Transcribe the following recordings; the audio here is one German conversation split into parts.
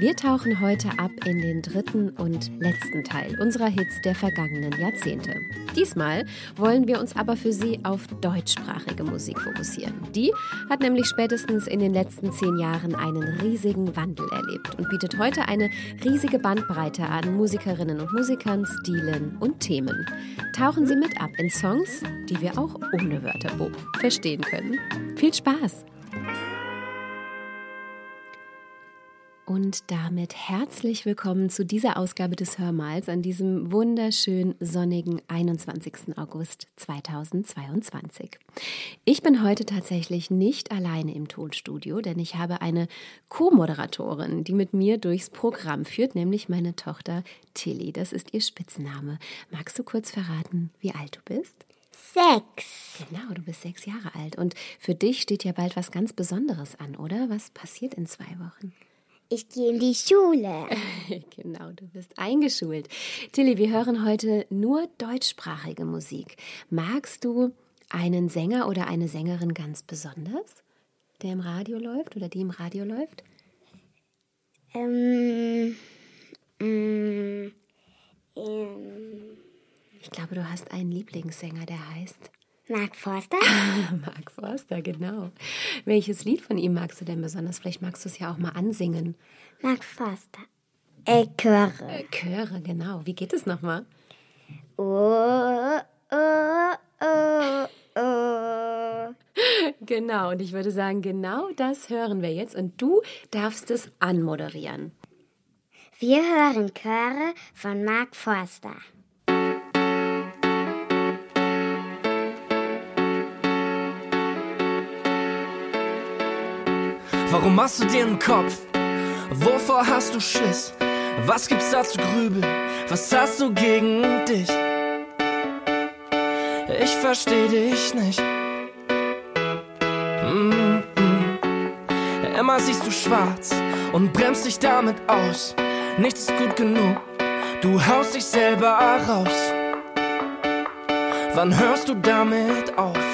Wir tauchen heute ab in den dritten und letzten Teil unserer Hits der vergangenen Jahrzehnte. Diesmal wollen wir uns aber für Sie auf deutschsprachige Musik fokussieren. Die hat nämlich spätestens in den letzten zehn Jahren einen riesigen Wandel erlebt und bietet heute eine riesige Bandbreite an Musikerinnen und Musikern, Stilen und Themen. Tauchen Sie mit ab in Songs, die wir auch ohne Wörterbuch verstehen können. Viel Spaß! Und damit herzlich willkommen zu dieser Ausgabe des Hörmals an diesem wunderschön sonnigen 21. August 2022. Ich bin heute tatsächlich nicht alleine im Tonstudio, denn ich habe eine Co-Moderatorin, die mit mir durchs Programm führt, nämlich meine Tochter Tilly. Das ist ihr Spitzname. Magst du kurz verraten, wie alt du bist? Sechs. Genau, du bist sechs Jahre alt. Und für dich steht ja bald was ganz Besonderes an, oder? Was passiert in zwei Wochen? Ich gehe in die Schule. genau, du bist eingeschult. Tilly, wir hören heute nur deutschsprachige Musik. Magst du einen Sänger oder eine Sängerin ganz besonders, der im Radio läuft oder die im Radio läuft? Ähm, mm, ähm, ich glaube, du hast einen Lieblingssänger, der heißt Mark Forster? Mark Forster, genau. Welches Lied von ihm magst du denn besonders? Vielleicht magst du es ja auch mal ansingen. Mark Forster. Äh, Chöre. Äh, Chöre, genau. Wie geht es nochmal? Oh, oh, oh, oh. Genau, und ich würde sagen, genau das hören wir jetzt und du darfst es anmoderieren. Wir hören Chöre von Mark Forster. Warum machst du dir einen Kopf? Wovor hast du Schiss? Was gibt's da zu grübeln? Was hast du gegen dich? Ich versteh dich nicht. Mm -mm. Immer siehst du schwarz und bremst dich damit aus. Nichts ist gut genug, du haust dich selber raus. Wann hörst du damit auf?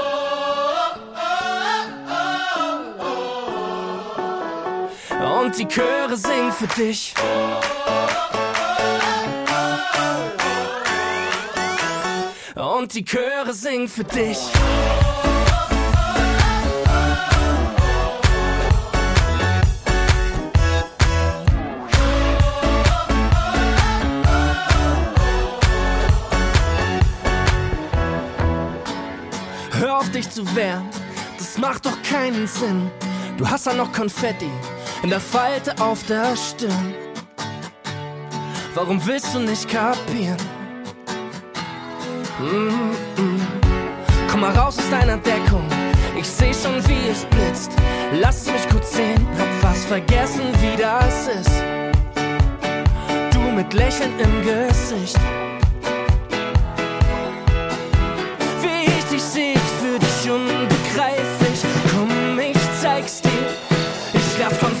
Und die Chöre singen für dich. und die Chöre singen für dich. Hör auf dich zu wehren, das macht doch keinen Sinn. Du hast ja noch Konfetti in der Falte auf der Stirn. Warum willst du nicht kapieren? Mm -mm. Komm mal raus aus deiner Deckung. Ich seh schon, wie es blitzt. Lass mich kurz sehen, hab fast vergessen, wie das ist. Du mit Lächeln im Gesicht. Wie ich dich seh, für dich unbegreiflich. Komm, ich zeig's dir. Ich lass Konfetti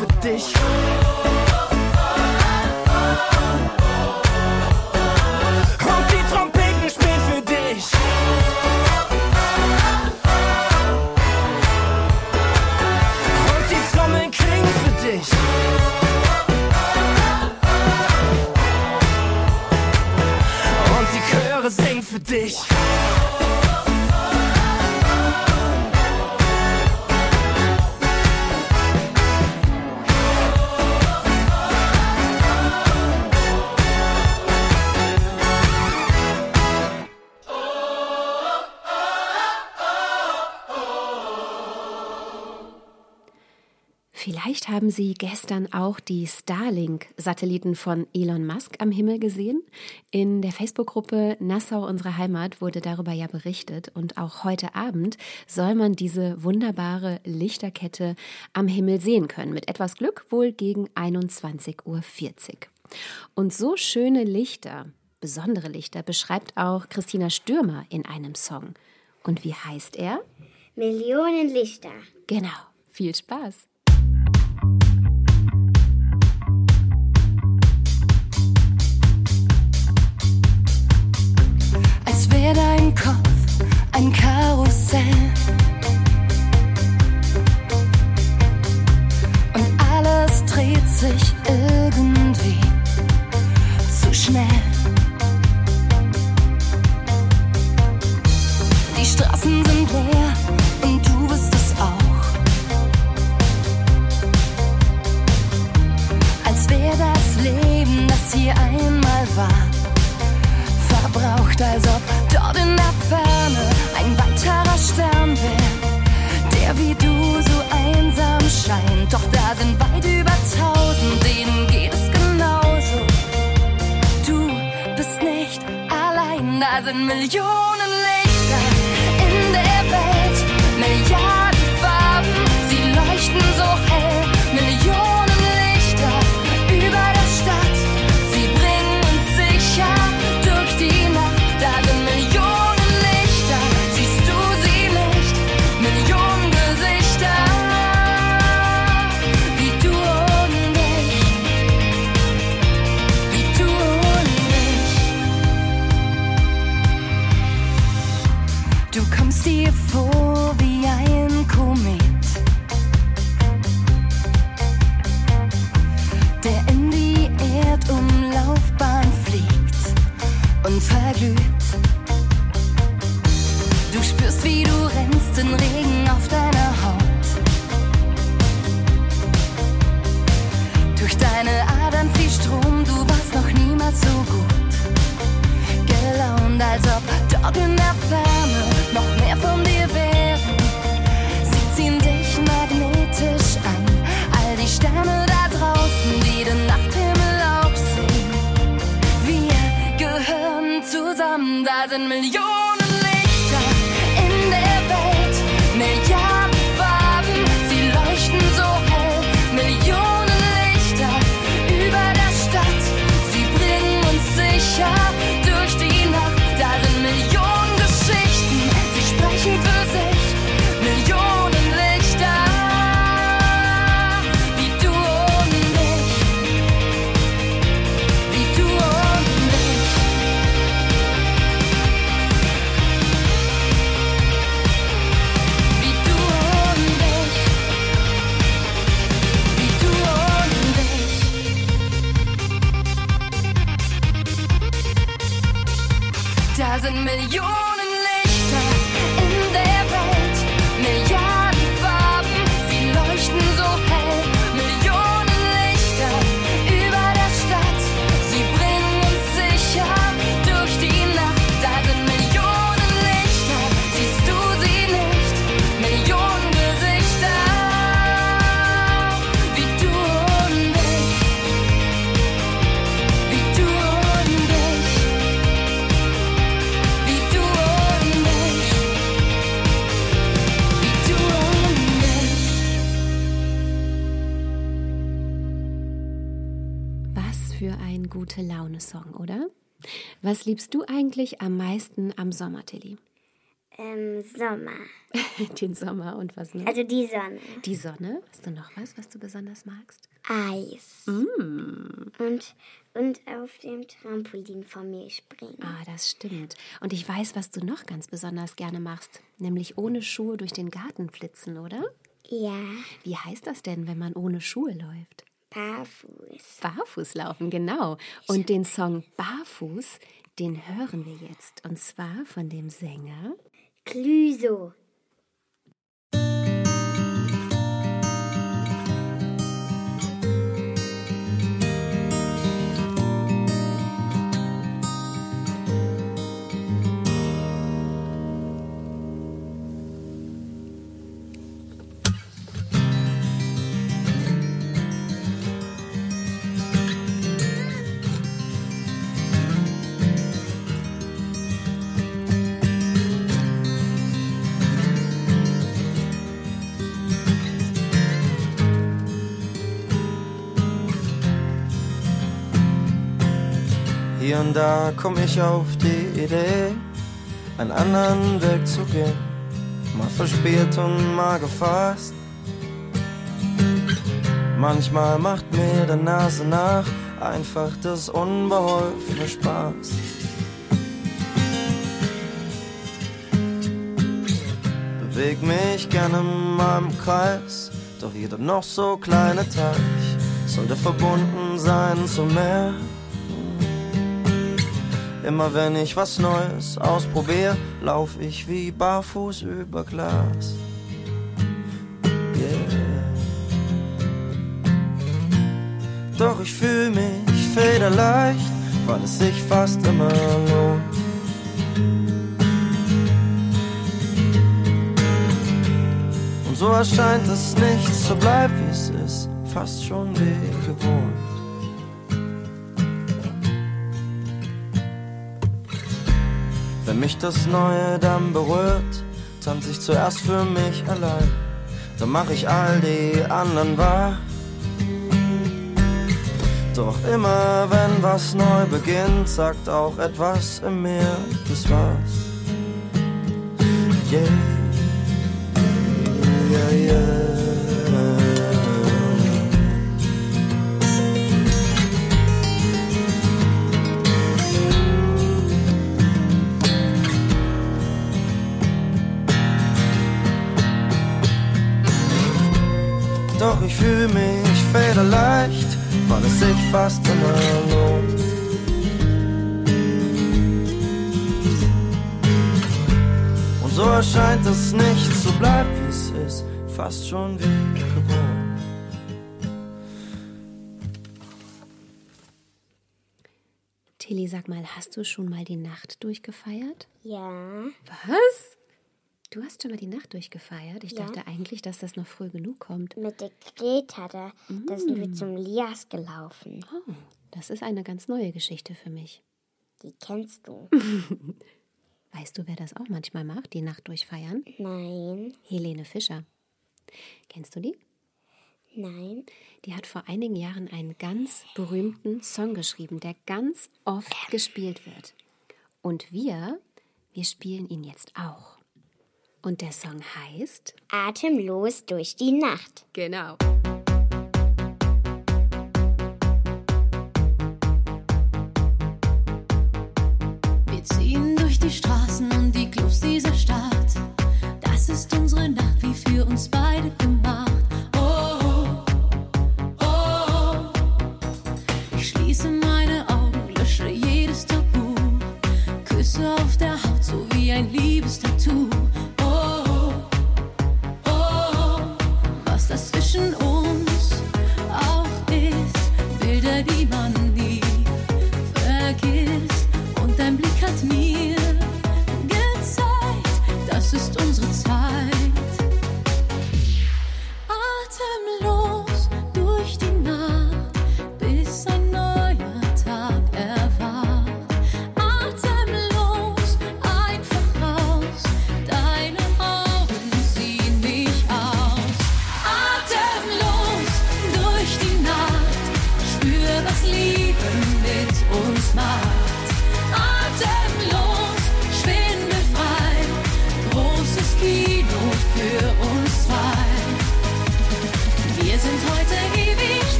für dich. Und die Trompeten spielen für dich. Und die Trommeln klingen für dich. Und die Chöre singen für dich. Vielleicht haben Sie gestern auch die Starlink-Satelliten von Elon Musk am Himmel gesehen. In der Facebook-Gruppe Nassau, unsere Heimat, wurde darüber ja berichtet. Und auch heute Abend soll man diese wunderbare Lichterkette am Himmel sehen können. Mit etwas Glück wohl gegen 21.40 Uhr. Und so schöne Lichter, besondere Lichter, beschreibt auch Christina Stürmer in einem Song. Und wie heißt er? Millionen Lichter. Genau. Viel Spaß. Dein Kopf ein Karussell. Und alles dreht sich irgendwie zu schnell. Du kommst dir vor wie ein Komet, der in die Erdumlaufbahn fliegt und verglüht. Du spürst, wie du rennst, den Regen auf deiner Haut. Durch deine Adern fließt Strom, du warst noch niemals so gut gelaunt, als ob dort in der Ferne Sie ziehen dich magnetisch an, all die Sterne da draußen, die den Nachthimmel auch sehen. Wir gehören zusammen, da sind Millionen gute Laune-Song, oder? Was liebst du eigentlich am meisten am Sommer, Tilly? Ähm, Sommer. Den Sommer und was noch? Also die Sonne. Die Sonne. Hast du noch was, was du besonders magst? Eis. Mm. Und, und auf dem Trampolin von mir springen. Ah, das stimmt. Und ich weiß, was du noch ganz besonders gerne machst, nämlich ohne Schuhe durch den Garten flitzen, oder? Ja. Wie heißt das denn, wenn man ohne Schuhe läuft? Barfuß. Barfuß laufen, genau. Und den Song Barfuß, den hören wir jetzt. Und zwar von dem Sänger Clüso. Hier und da komm ich auf die Idee, einen anderen Weg zu gehen. Mal verspielt und mal gefasst. Manchmal macht mir der Nase nach einfach das unbeholfene Spaß. Beweg mich gerne in meinem Kreis, doch jeder noch so kleine Teich sollte verbunden sein zum Meer. Immer wenn ich was Neues ausprobiere, lauf ich wie barfuß über Glas. Doch ich fühl mich federleicht, weil es sich fast immer lohnt. Und so erscheint es nicht, so bleibt wie es ist, fast schon wie gewohnt. Wenn mich das Neue dann berührt, tanze ich zuerst für mich allein. Dann mach ich all die anderen wahr. Doch immer wenn was neu beginnt, sagt auch etwas in mir, das war's. Yeah, fühl mich federleicht, weil es sich fast immer lohnt. Und so erscheint es nicht, so bleibt wie es ist, fast schon wie gewohnt. Tilly, sag mal, hast du schon mal die Nacht durchgefeiert? Ja. Was? Du hast schon mal die Nacht durchgefeiert? Ich Ja. dachte eigentlich, dass das noch früh genug kommt. Mit der Greta, da, da sind wir zum Lias gelaufen. Oh, das ist eine ganz neue Geschichte für mich. Die kennst du. Weißt du, wer das auch manchmal macht, die Nacht durchfeiern? Nein, Helene Fischer. Kennst du die? nein. Die hat vor einigen Jahren einen ganz berühmten Song geschrieben, der ganz oft gespielt wird. Und wir, wir spielen ihn jetzt auch. Und der Song heißt Atemlos durch die Nacht. Genau.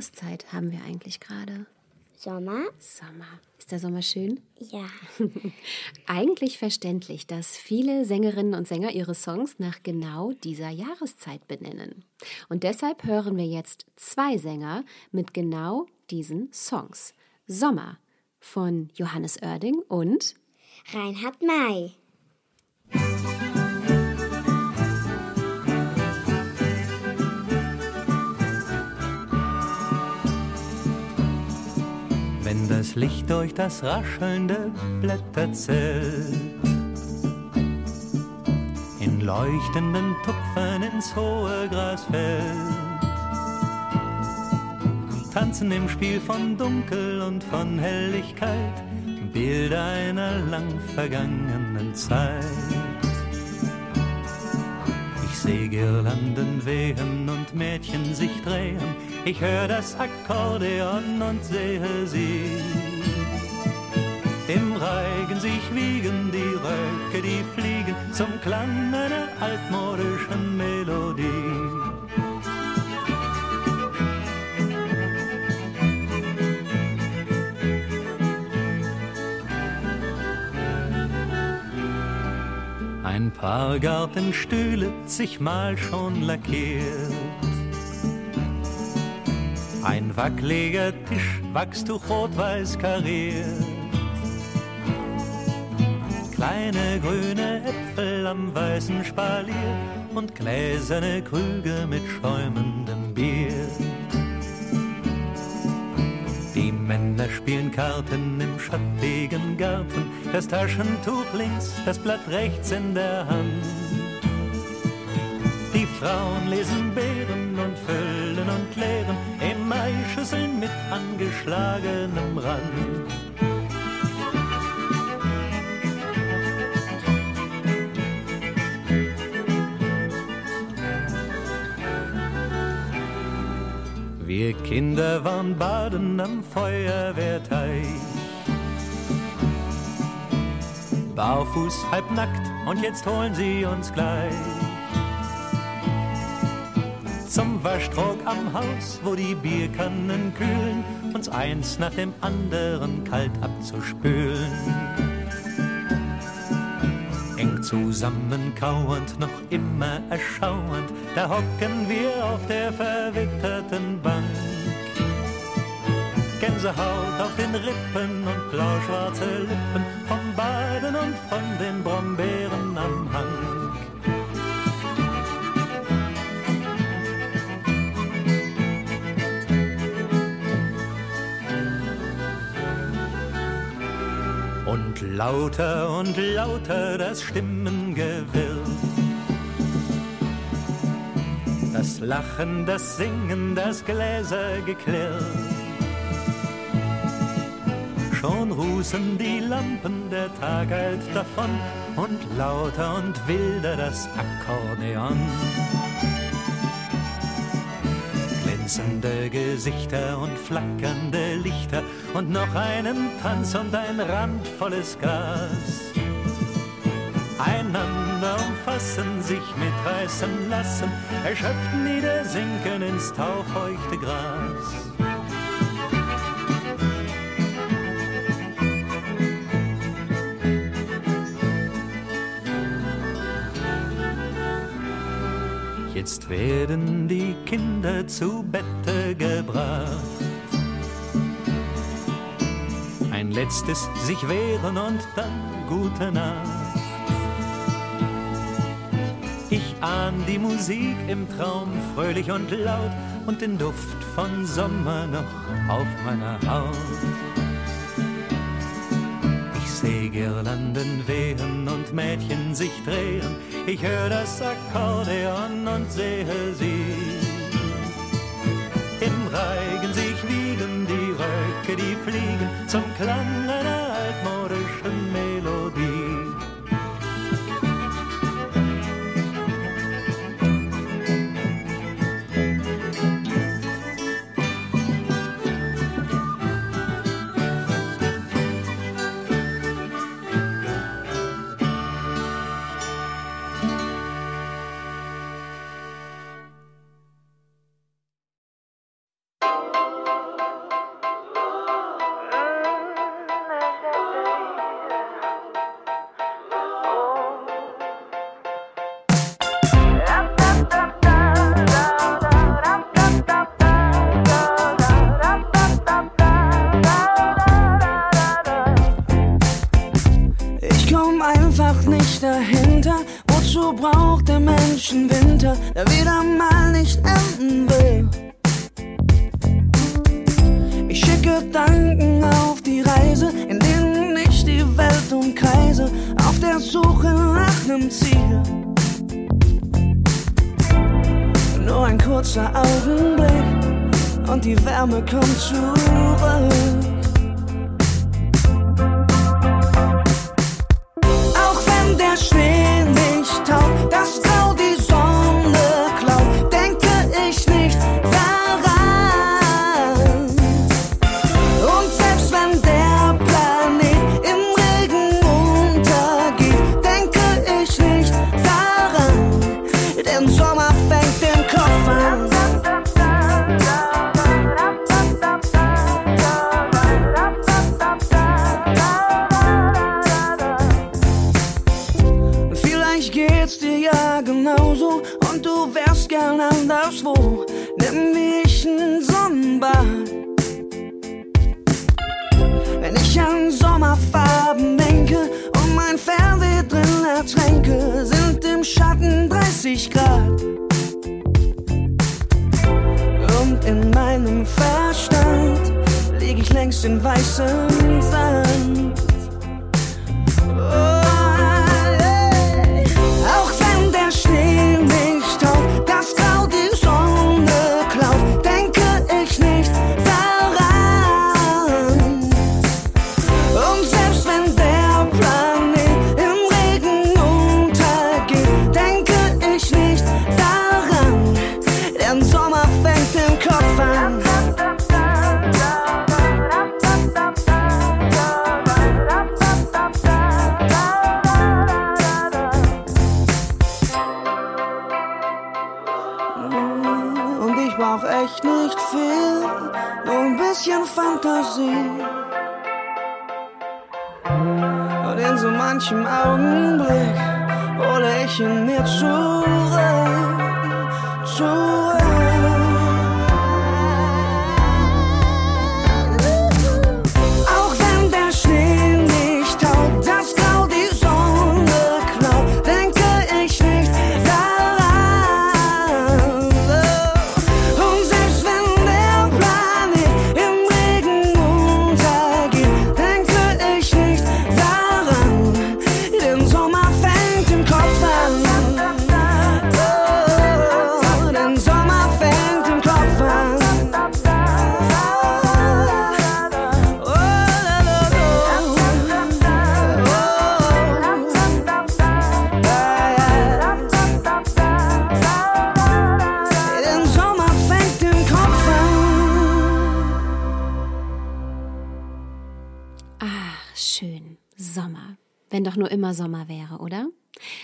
Jahreszeit haben wir eigentlich gerade? Sommer? Sommer. Ist der Sommer schön? Ja. Eigentlich verständlich, dass viele Sängerinnen und Sänger ihre Songs nach genau dieser Jahreszeit benennen. Und deshalb hören wir jetzt zwei Sänger mit genau diesen Songs. Sommer von Johannes Oerding und Reinhard May. Das Licht durch das raschelnde Blätter zählt, in leuchtenden Tupfern ins hohe Gras fällt, tanzen im Spiel von Dunkel und von Helligkeit Bilder einer lang vergangenen Zeit. Ich seh Girlanden wehen und Mädchen sich drehen. Ich hör das Akkordeon und sehe sie. Im Reigen sich wiegen die Röcke, die fliegen zum Klang einer altmodischen Melodie. Ein paar Gartenstühle zigmal schon lackiert. Ein wackeliger Tisch, Wachstuch rot-weiß kariert. Kleine grüne Äpfel am weißen Spalier und gläserne Krüge mit schäumendem Bier. Die Männer spielen Karten im schattigen Garten, das Taschentuch links, das Blatt rechts in der Hand. Die Frauen lesen Beeren und füllen Emaischüsseln mit angeschlagenem Rand. Wir Kinder waren baden am Feuerwehrteich. Barfuß, halbnackt und jetzt holen sie uns gleich. Zum Waschtrog am Haus, wo die Bierkannen kühlen, uns eins nach dem anderen kalt abzuspülen. Eng zusammenkauend, noch immer erschauernd, da hocken wir auf der verwitterten Bank. Gänsehaut auf den Rippen und blauschwarze Lippen vom Baden und von den Brombeeren am Hang. Und lauter und lauter das Stimmengewirr. Das Lachen, das Singen, das Gläsergeklirr. Schon rußen die Lampen, der Tag eilt davon und lauter und wilder das Akkordeon. Glänzende Gesichter und flackernde Lichter und noch einen Tanz und ein randvolles Gras. Einander umfassen, sich mitreißen lassen, erschöpft niedersinken ins taufeuchte Gras. Jetzt werden die Kinder zu Bette gebracht. Ein letztes sich wehren und dann gute Nacht. Ich ahn die Musik im Traum fröhlich und laut und den Duft von Sommer noch auf meiner Haut. Ich seh Girlanden wehen und Mädchen sich drehen. Ich hör das Akkordeon und sehe sie. Im Reigen sich wiegen die Röcke, die fliegen zum Klang einer braucht der Mensch einen Winter, der wieder mal nicht enden will? Ich schicke Gedanken auf die Reise, in denen ich die Welt umkreise, auf der Suche nach nem Ziel. Nur ein kurzer Augenblick und die Wärme kommt zurück. Auch wenn der Schnee anderswo. Nimm mich ein Sonnenbad. Wenn ich an Sommerfarben denke und mein Fernweh drin ertränke, sind im Schatten 30 Grad. Und in meinem Verstand lieg ich längst in weißem Sand. In so manchem Augenblick hole ich ihn mir zurück, zurück.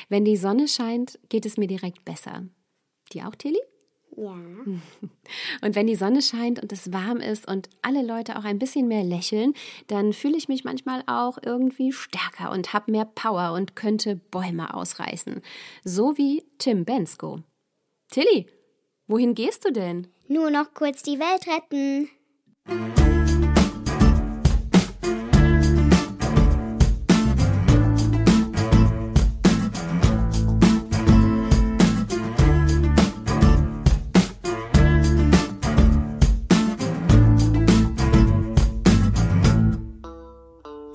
Wenn die Sonne scheint, geht es mir direkt besser. Dir auch, Tilly? Ja. Und wenn die Sonne scheint und es warm ist und alle Leute auch ein bisschen mehr lächeln, dann fühle ich mich manchmal auch irgendwie stärker und habe mehr Power und könnte Bäume ausreißen. So wie Tim Bensko. Tilly, wohin gehst du denn? Nur noch kurz die Welt retten.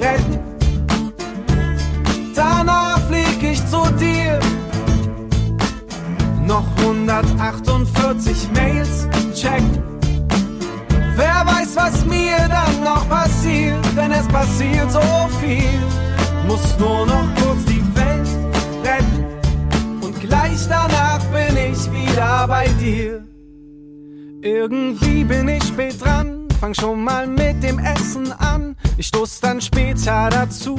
retten. Danach flieg ich zu dir. Noch 148 Mails checken. Wer weiß, was mir dann noch passiert, denn es passiert so viel. Muss nur noch kurz die Welt retten. Und gleich danach bin ich wieder bei dir. Irgendwie bin ich spät dran, fang schon mal mit dem Essen an. Ich stoß dann später dazu.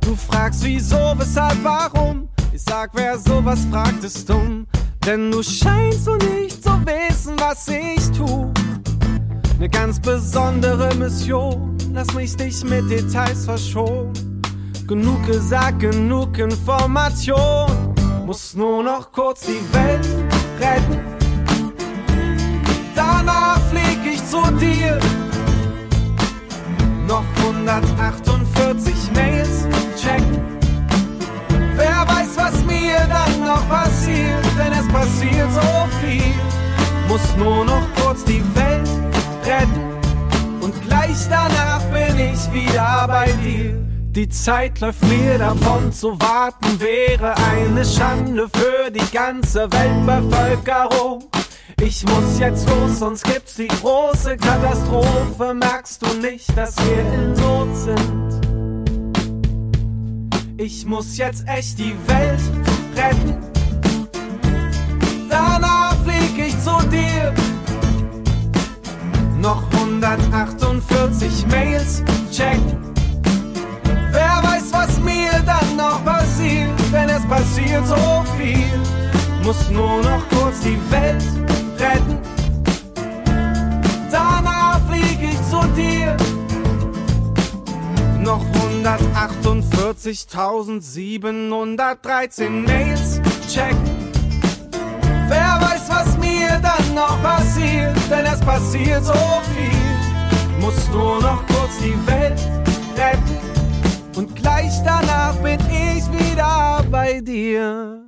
Du fragst wieso, weshalb, warum? Ich sag, wer sowas fragt, ist dumm. Denn du scheinst so nicht zu wissen, was ich tu. Ne ganz besondere Mission, lass mich dich mit Details verschonen. Genug gesagt, genug Information. Muss nur noch kurz die Welt retten. Zu dir. Noch 148 Mails checken. Wer weiß, was mir dann noch passiert, denn es passiert so viel. Muss nur noch kurz die Welt retten. Und gleich danach bin ich wieder bei dir. Die Zeit läuft mir davon, zu warten wäre eine Schande für die ganze Weltbevölkerung. Ich muss jetzt los, sonst gibt's die große Katastrophe. Merkst du nicht, dass wir in Not sind? Ich muss jetzt echt die Welt retten. Danach flieg ich zu dir. Noch 148 Mails checken. Wer weiß, was mir dann noch passiert, denn es passiert so viel. Muss nur noch kurz die Welt retten. Danach flieg ich zu dir. Noch 148.713 Mails checken. Wer weiß, was mir dann noch passiert, denn es passiert so viel. Muss nur noch kurz die Welt retten. Und gleich danach bin ich wieder bei dir.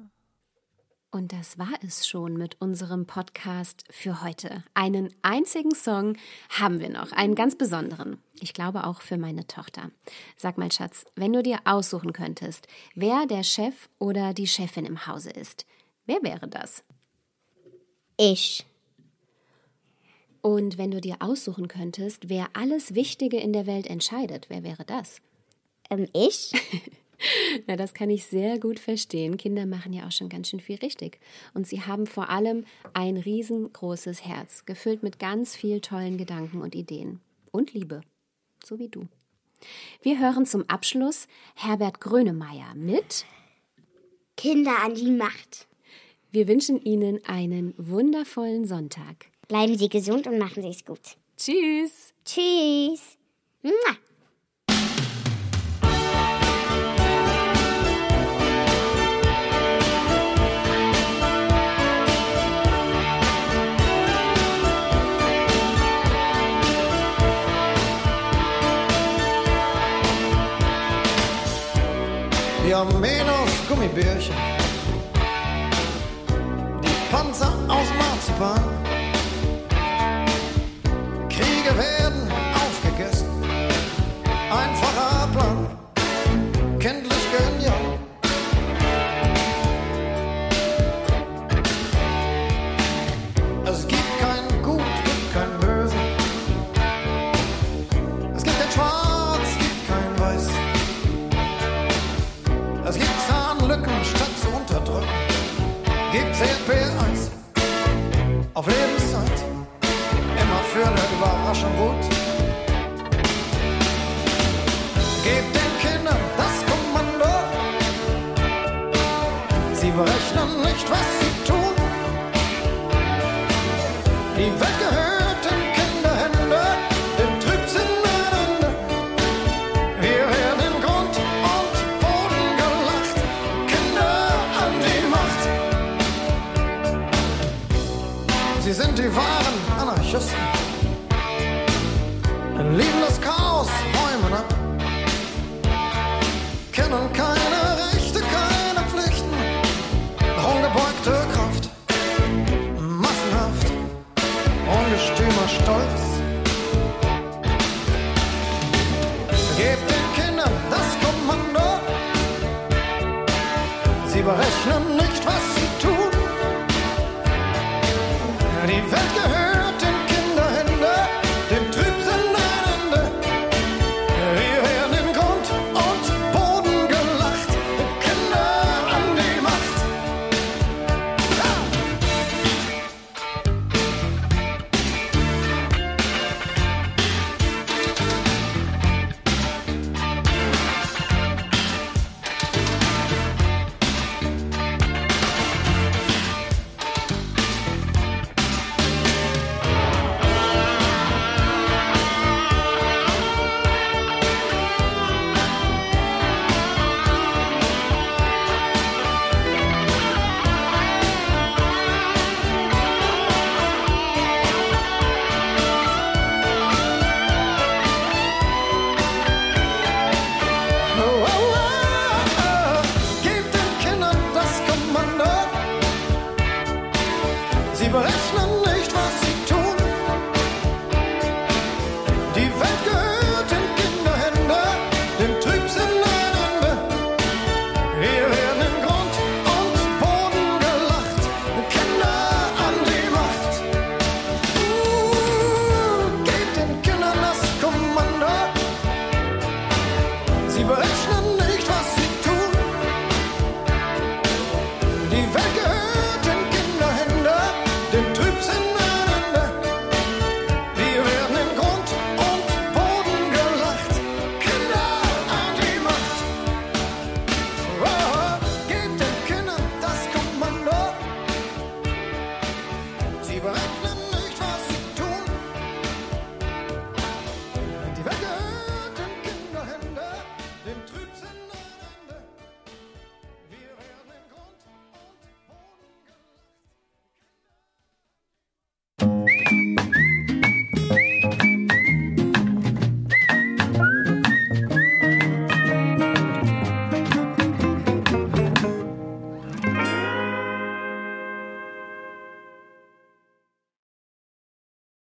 Und das war es schon mit unserem Podcast für heute. Einen einzigen Song haben wir noch, einen ganz besonderen. Ich glaube auch für meine Tochter. Sag mal, Schatz, wenn du dir aussuchen könntest, wer der Chef oder die Chefin im Hause ist, wer wäre das? Ich. Und wenn du dir aussuchen könntest, wer alles Wichtige in der Welt entscheidet, wer wäre das? Ähm, ich? Na, das kann ich sehr gut verstehen. Kinder machen ja auch schon ganz schön viel richtig. Und sie haben vor allem ein riesengroßes Herz, gefüllt mit ganz viel tollen Gedanken und Ideen. Und Liebe. So wie du. Wir hören zum Abschluss Herbert Grönemeyer mit Kinder an die Macht. Wir wünschen Ihnen einen wundervollen Sonntag. Bleiben Sie gesund und machen Sie es gut. Tschüss. Tschüss. Mua. Diamenos Gummibärchen, die Panzer aus Marzipan. Kriege werden CP1 auf Lebenszeit. Immer für eine Überraschung gut. Gebt den Kindern das Kommando. Sie berechnen nicht, was